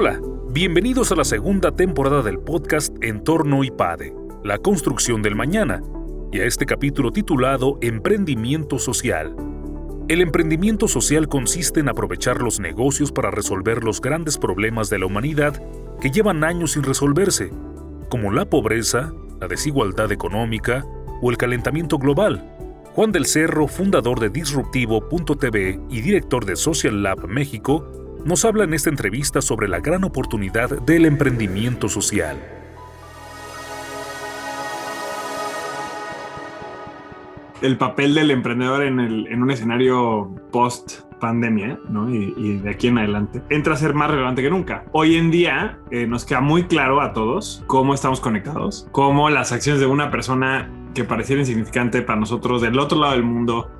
Hola, bienvenidos a la segunda temporada del podcast Entorno IPADE, la construcción del mañana, y a este capítulo titulado Emprendimiento Social. El emprendimiento social consiste en aprovechar los negocios para resolver los grandes problemas de la humanidad que llevan años sin resolverse, como la pobreza, la desigualdad económica o el calentamiento global. Juan del Cerro, fundador de Disruptivo.tv y director de Social Lab México, nos habla en esta entrevista sobre la gran oportunidad del emprendimiento social. El papel del emprendedor en, un escenario post pandemia. Y, de aquí en adelante, entra a ser más relevante que nunca. Hoy en día eh, nos queda muy claro a todos cómo estamos conectados, cómo las acciones de una persona que pareciera insignificante para nosotros del otro lado del mundo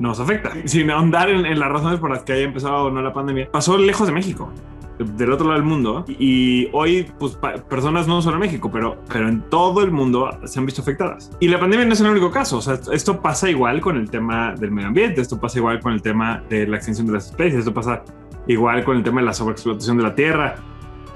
nos afecta. Sin ahondar en, las razones por las que haya empezado o no la pandemia, pasó lejos de México del otro lado del mundo y hoy pues personas no solo en México pero, pero en todo el mundo se han visto afectadas. Y la pandemia no es el único caso. O sea esto pasa igual con el tema del medio ambiente esto pasa igual con el tema de la extinción de las especies esto pasa igual con el tema de la sobreexplotación de la tierra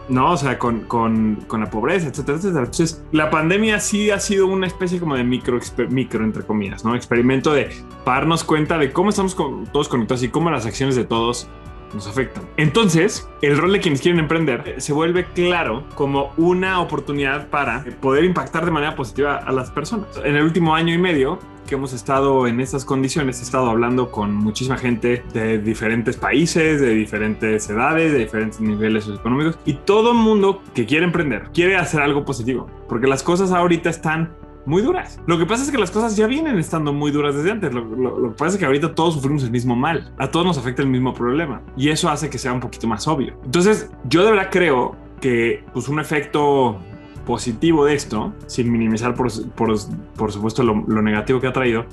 ¿no? O sea, con, con, con, la pobreza, etcétera, etcétera. Entonces, la pandemia sí ha sido una especie como de micro, micro entre comillas, ¿no? Experimento de darnos cuenta de cómo estamos todos conectados y cómo las acciones de todos nos afectan. Entonces, el rol de quienes quieren emprender se vuelve claro como una oportunidad para poder impactar de manera positiva a las personas. En el último año y medio, que hemos estado en estas condiciones, he estado hablando con muchísima gente de diferentes países, de diferentes edades, de diferentes niveles socioeconómicos y todo mundo que quiere emprender, quiere hacer algo positivo, porque las cosas ahorita están muy duras. Lo que pasa es que las cosas ya vienen estando muy duras desde antes. Lo, que pasa es que ahorita todos sufrimos el mismo mal. A todos nos afecta el mismo problema. Y eso hace que sea un poquito más obvio. Entonces, yo de verdad creo que pues, un efecto positivo de esto, sin minimizar por, por, supuesto lo, negativo que ha traído,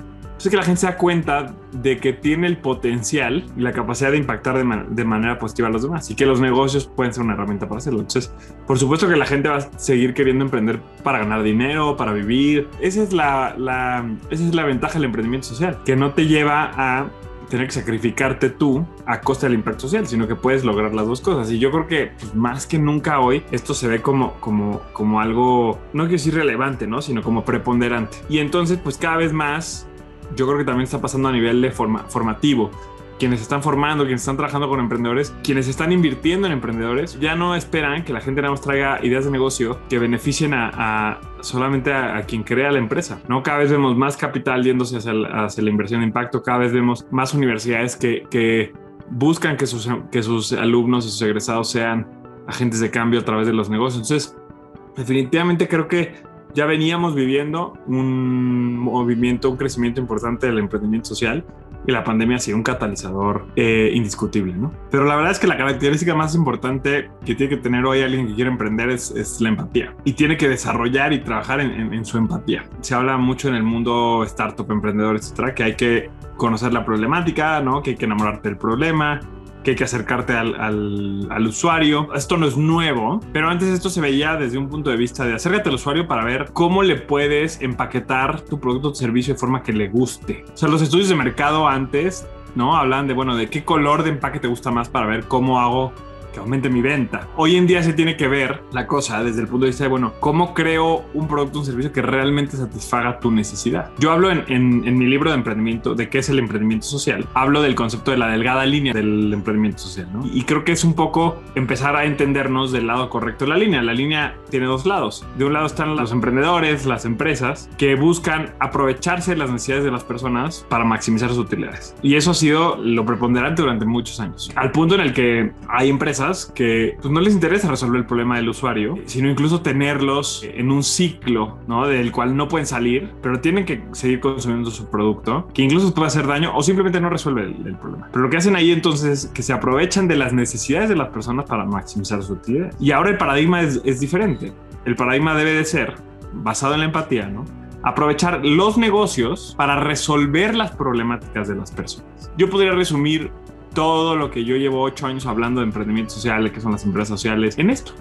es que la gente se da cuenta de que tiene el potencial y la capacidad de impactar de, manera positiva a los demás y que los negocios pueden ser una herramienta para hacerlo. Entonces, por supuesto que la gente va a seguir queriendo emprender para ganar dinero, para vivir. Esa es la, la esa es la ventaja del emprendimiento social, que no te lleva a tener que sacrificarte tú a costa del impacto social, sino que puedes lograr las dos cosas. Y yo creo que pues, más que nunca hoy esto se ve como, como, como algo, no quiero decir relevante, ¿no? sino como preponderante. Y entonces, pues cada vez más, yo creo que también está pasando a nivel de forma, formativo quienes están formando, quienes están trabajando con emprendedores, quienes están invirtiendo en emprendedores, ya no esperan que la gente nada más traiga ideas de negocio que beneficien a, solamente a, quien crea la empresa. ¿no? Cada vez vemos más capital yéndose hacia, la inversión de impacto, cada vez vemos más universidades que, buscan que sus, que sus alumnos y sus egresados sean agentes de cambio a través de los negocios. Entonces, definitivamente creo que ya veníamos viviendo un movimiento, un crecimiento importante del emprendimiento social y la pandemia ha sido un catalizador eh, indiscutible, ¿no? Pero la verdad es que la característica más importante que tiene que tener hoy alguien que quiere emprender es, es la empatía y tiene que desarrollar y trabajar en, en, su empatía. Se habla mucho en el mundo startup, emprendedor, etcétera, que hay que conocer la problemática, ¿no? Que hay que enamorarte del problema, que hay que acercarte al, al, usuario. Esto no es nuevo, pero antes esto se veía desde un punto de vista de acércate al usuario para ver cómo le puedes empaquetar tu producto o servicio de forma que le guste. O sea, los estudios de mercado antes, ¿no? Hablan bueno, de qué color de empaque te gusta más para ver cómo hago que aumente mi venta. Hoy en día se tiene que ver la cosa desde el punto de vista de, bueno, ¿cómo creo un producto o un servicio que realmente satisfaga tu necesidad? Yo hablo en, en, mi libro de emprendimiento de qué es el emprendimiento social. Hablo del concepto de la delgada línea del emprendimiento social, ¿no? Y creo que es un poco empezar a entendernos del lado correcto de la línea. La línea tiene dos lados. De un lado están los emprendedores, las empresas, que buscan aprovecharse de las necesidades de las personas para maximizar sus utilidades. Y eso ha sido lo preponderante durante muchos años. Al punto en el que hay empresas que pues, no les interesa resolver el problema del usuario, sino incluso tenerlos en un ciclo, ¿no? Del cual no pueden salir, pero tienen que seguir consumiendo su producto, que incluso puede hacer daño o simplemente no resuelve el, problema. Pero lo que hacen ahí entonces es que se aprovechan de las necesidades de las personas para maximizar su utilidad. Y ahora el paradigma es, es diferente. El paradigma debe de ser basado en la empatía, ¿no? aprovechar los negocios para resolver las problemáticas de las personas. Yo podría resumir todo lo que yo llevo ocho años hablando de emprendimiento social, que son las empresas sociales, en esto.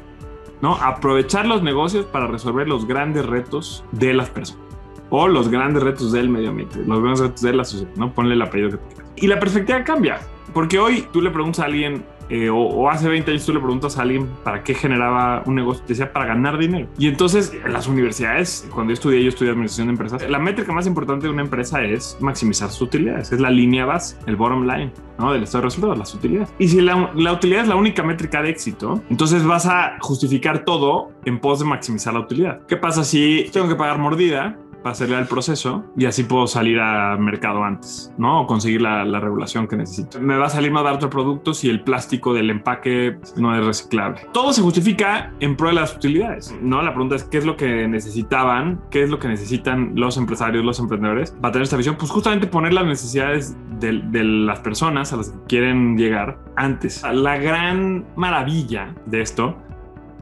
¿no? Aprovechar los negocios para resolver los grandes retos de las personas o los grandes retos del medio ambiente, los grandes retos de la sociedad, ¿no? Ponle el apellido que tú quieras. Y la perspectiva cambia, porque hoy tú le preguntas a alguien eh, o, hace 20 años tú le preguntas a alguien para qué generaba un negocio, decía para ganar dinero. Y entonces en las universidades, cuando yo estudié, yo estudié administración de empresas, la métrica más importante de una empresa es maximizar sus utilidades, es la línea base, el bottom line, ¿no? Del estado de resultados, las utilidades. Y si la utilidad es la única métrica de éxito, entonces vas a justificar todo en pos de maximizar la utilidad. ¿Qué pasa si tengo que pagar mordida? Para acelerar el proceso y así puedo salir al mercado antes, ¿no? O conseguir la, regulación que necesito. Me va a salir más barato producto si el plástico del empaque no es reciclable. Todo se justifica en pro de las utilidades, ¿no? La pregunta es qué es lo que necesitaban, qué es lo que necesitan los empresarios, los emprendedores para tener esta visión. Pues justamente poner las necesidades de, de las personas a las que quieren llegar antes. La gran maravilla de esto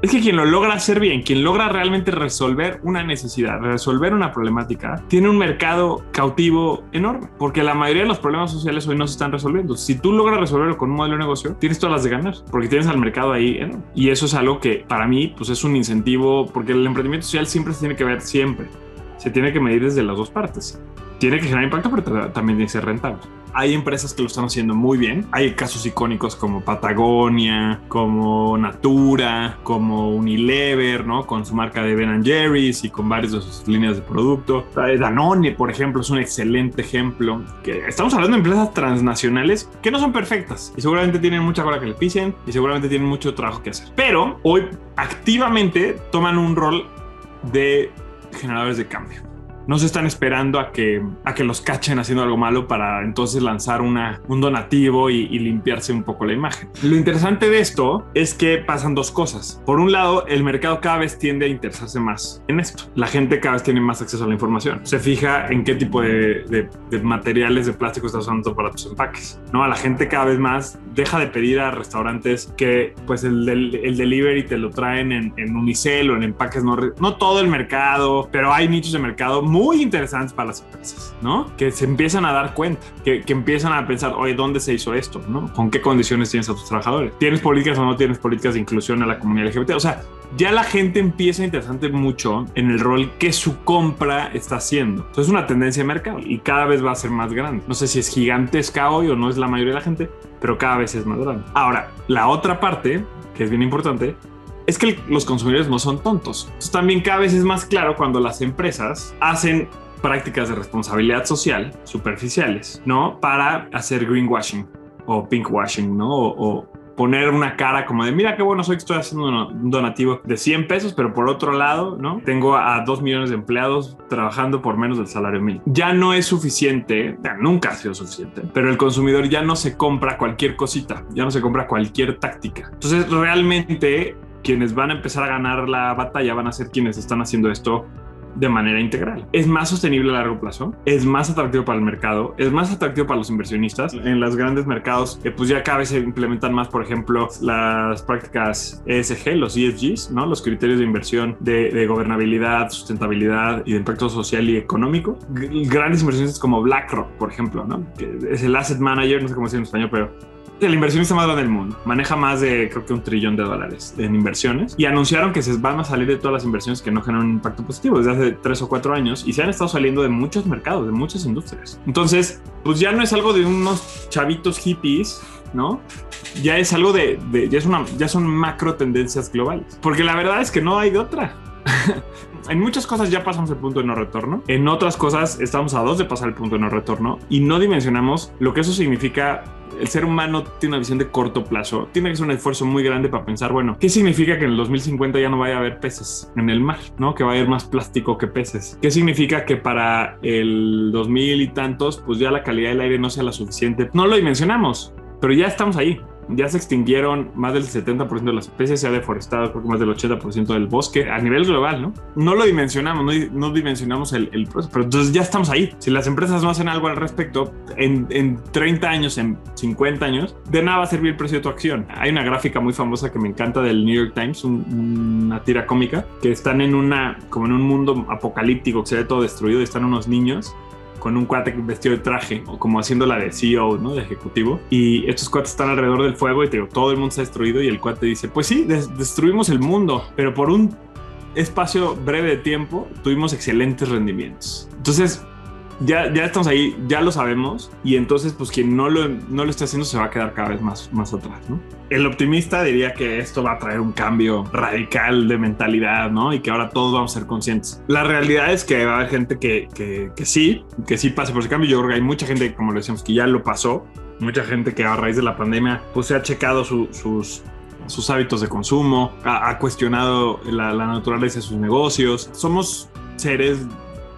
es que quien lo logra hacer bien, quien logra realmente resolver una necesidad, resolver una problemática, tiene un mercado cautivo enorme, porque la mayoría de los problemas sociales hoy no se están resolviendo. Si tú logras resolverlo con un modelo de negocio, tienes todas las de ganar, porque tienes al mercado ahí enorme. Y eso es algo que para mí pues es un incentivo, porque el emprendimiento social siempre se tiene que ver siempre, se tiene que medir desde las dos partes. Tiene que generar impacto, pero también tiene que ser rentable. Hay empresas que lo están haciendo muy bien. Hay casos icónicos como Patagonia, como Natura, como Unilever, ¿no? Con su marca de Ben Jerry's y con varias de sus líneas de producto. Danone, por ejemplo, es un excelente ejemplo. Que estamos hablando de empresas transnacionales que no son perfectas y seguramente tienen mucha cola que le pisen y seguramente tienen mucho trabajo que hacer. Pero hoy activamente toman un rol de generadores de cambio no se están esperando a que, a que los cachen haciendo algo malo para entonces lanzar una, un donativo y, limpiarse un poco la imagen. Lo interesante de esto es que pasan dos cosas. Por un lado, el mercado cada vez tiende a interesarse más en esto. La gente cada vez tiene más acceso a la información. Se fija en qué tipo de, materiales de plástico estás usando para tus empaques. ¿no? A la gente cada vez más deja de pedir a restaurantes que pues el, el delivery te lo traen en, en unicel o en empaques no, no todo el mercado, pero hay nichos de mercado muy interesantes para las empresas, ¿no? Que se empiezan a dar cuenta, que, que, empiezan a pensar, oye, ¿dónde se hizo esto? ¿No? ¿Con qué condiciones tienes a tus trabajadores? ¿Tienes políticas o no tienes políticas de inclusión a la comunidad LGBT? O sea, ya la gente empieza a interesarse mucho en el rol que su compra está haciendo. Entonces es una tendencia de mercado y cada vez va a ser más grande. No sé si es gigantesca hoy o no es la mayoría de la gente, pero cada vez es más grande. Ahora, la otra parte, que es bien importante, es que los consumidores no son tontos. Entonces, también cada vez es más claro cuando las empresas hacen prácticas de responsabilidad social superficiales, ¿no? Para hacer greenwashing o pinkwashing, ¿no? O, poner una cara como de, mira qué bueno soy que estoy haciendo un donativo de 100 pesos, pero por otro lado, ¿no? Tengo a 2 millones de empleados trabajando por menos del salario mínimo. Ya no es suficiente, nunca ha sido suficiente, pero el consumidor ya no se compra cualquier cosita, ya no se compra cualquier táctica. Entonces, realmente quienes van a empezar a ganar la batalla van a ser quienes están haciendo esto de manera integral. Es más sostenible a largo plazo, es más atractivo para el mercado, es más atractivo para los inversionistas. En los grandes mercados, eh, pues ya cada vez se implementan más, por ejemplo, las prácticas ESG, los ESGs, ¿no? Los criterios de inversión de, gobernabilidad, sustentabilidad y de impacto social y económico. grandes inversionistas como BlackRock, por ejemplo, ¿no? Que es el asset manager, no sé cómo decir en español, pero el inversionista más grande del mundo. Maneja más de, creo que un trillón de dólares en inversiones. Y anunciaron que se van a salir de todas las inversiones que no generan un impacto positivo desde hace tres o cuatro años. Y se han estado saliendo de muchos mercados, de muchas industrias. Entonces, pues ya no es algo de unos chavitos hippies, ¿no? Ya es algo de, ya, es una, ya son macro tendencias globales. Porque la verdad es que no hay de otra. en muchas cosas ya pasamos el punto de no retorno. En otras cosas estamos a dos de pasar el punto de no retorno y no dimensionamos lo que eso significa el ser humano tiene una visión de corto plazo. Tiene que ser un esfuerzo muy grande para pensar, bueno, ¿qué significa que en el 2050 ya no vaya a haber peces en el mar? ¿No? Que va a haber más plástico que peces. ¿Qué significa que para el 2000 y tantos, pues ya la calidad del aire no sea la suficiente? No lo dimensionamos, pero ya estamos ahí ya se extinguieron más del 70% de las especies, se ha deforestado creo que más del 80% del bosque a nivel global, ¿no? No lo dimensionamos, no, dimensionamos el, proceso, pero entonces ya estamos ahí. Si las empresas no hacen algo al respecto, en, en 30 años, en 50 años, de nada va a servir el precio de tu acción. Hay una gráfica muy famosa que me encanta del New York Times, una tira cómica, que están en una, como en un mundo apocalíptico, que se ve todo destruido, y están unos niños con un cuate vestido de traje, o como haciendo la de CEO, ¿no? De ejecutivo. Y estos cuates están alrededor del fuego y digo, todo el mundo ha destruido y el cuate dice, pues sí, destruimos el mundo, pero por un espacio breve de tiempo tuvimos excelentes rendimientos. Entonces, ya, ya estamos ahí, ya lo sabemos y entonces pues quien no lo, no lo esté haciendo se va a quedar cada vez más, más atrás, ¿no? El optimista diría que esto va a traer un cambio radical de mentalidad, ¿no? Y que ahora todos vamos a ser conscientes. La realidad es que va a haber gente que, que, que sí, que sí pase por ese cambio. Yo creo que hay mucha gente, como le decíamos, que ya lo pasó. Mucha gente que a raíz de la pandemia pues se ha checado sus sus hábitos de consumo, ha, ha cuestionado la, la, naturaleza de sus negocios. Somos seres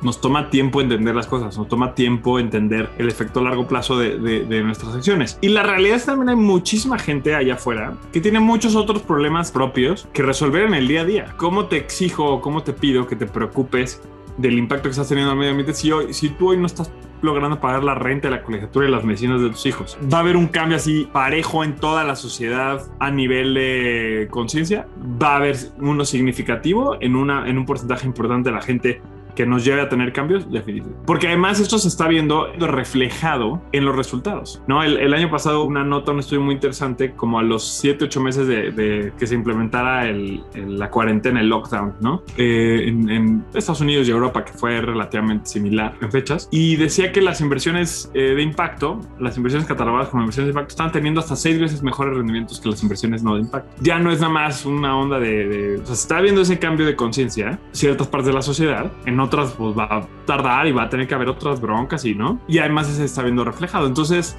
nos toma tiempo entender las cosas, nos toma tiempo entender el efecto a largo plazo de, nuestras acciones. Y la realidad es que también hay muchísima gente allá afuera que tiene muchos otros problemas propios que resolver en el día a día. ¿Cómo te exijo o cómo te pido que te preocupes del impacto que estás teniendo al medio ambiente si, hoy, si tú hoy no estás logrando pagar la renta, la colegiatura y las medicinas de tus hijos. Va a haber un cambio así parejo en toda la sociedad a nivel de conciencia. Va a haber uno significativo en, una, en un porcentaje importante de la gente que nos lleve a tener cambios, definitivamente. Porque además esto se está viendo reflejado en los resultados. ¿no? El, el año pasado una nota, un estudio muy interesante, como a los 7, 8 meses de, de que se implementara el, el, la cuarentena, el lockdown, ¿no? Eh, en, en, Estados Unidos y Europa, que fue relativamente similar en fechas, y decía que las inversiones eh, de impacto, las inversiones catalogadas como inversiones de impacto, están teniendo hasta 6 veces mejores rendimientos que las inversiones no de impacto. Ya no es nada más una onda de... de o sea, se está viendo ese cambio de conciencia, ciertas partes de la sociedad, en otras pues va a tardar y va a tener que haber otras broncas y no. Y además se está viendo reflejado. Entonces,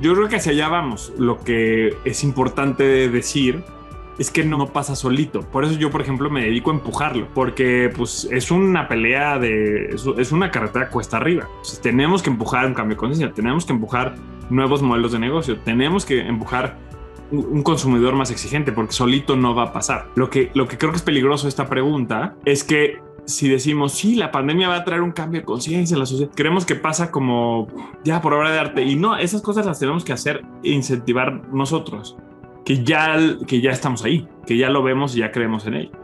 yo creo que hacia allá vamos. Lo que es importante decir es que no pasa solito. Por eso yo, por ejemplo, me dedico a empujarlo, porque pues es una pelea de, es una carretera cuesta arriba. Tenemos que empujar un cambio de conciencia, tenemos que empujar nuevos modelos de negocio, tenemos que empujar un consumidor más exigente, porque solito no va a pasar. Lo que, lo que creo que es peligroso esta pregunta es que si decimos, sí, la pandemia va a traer un cambio de conciencia en la sociedad, creemos que pasa como ya por obra de arte. Y no, esas cosas las tenemos que hacer e incentivar nosotros, que ya, que ya estamos ahí, que ya lo vemos y ya creemos en ello.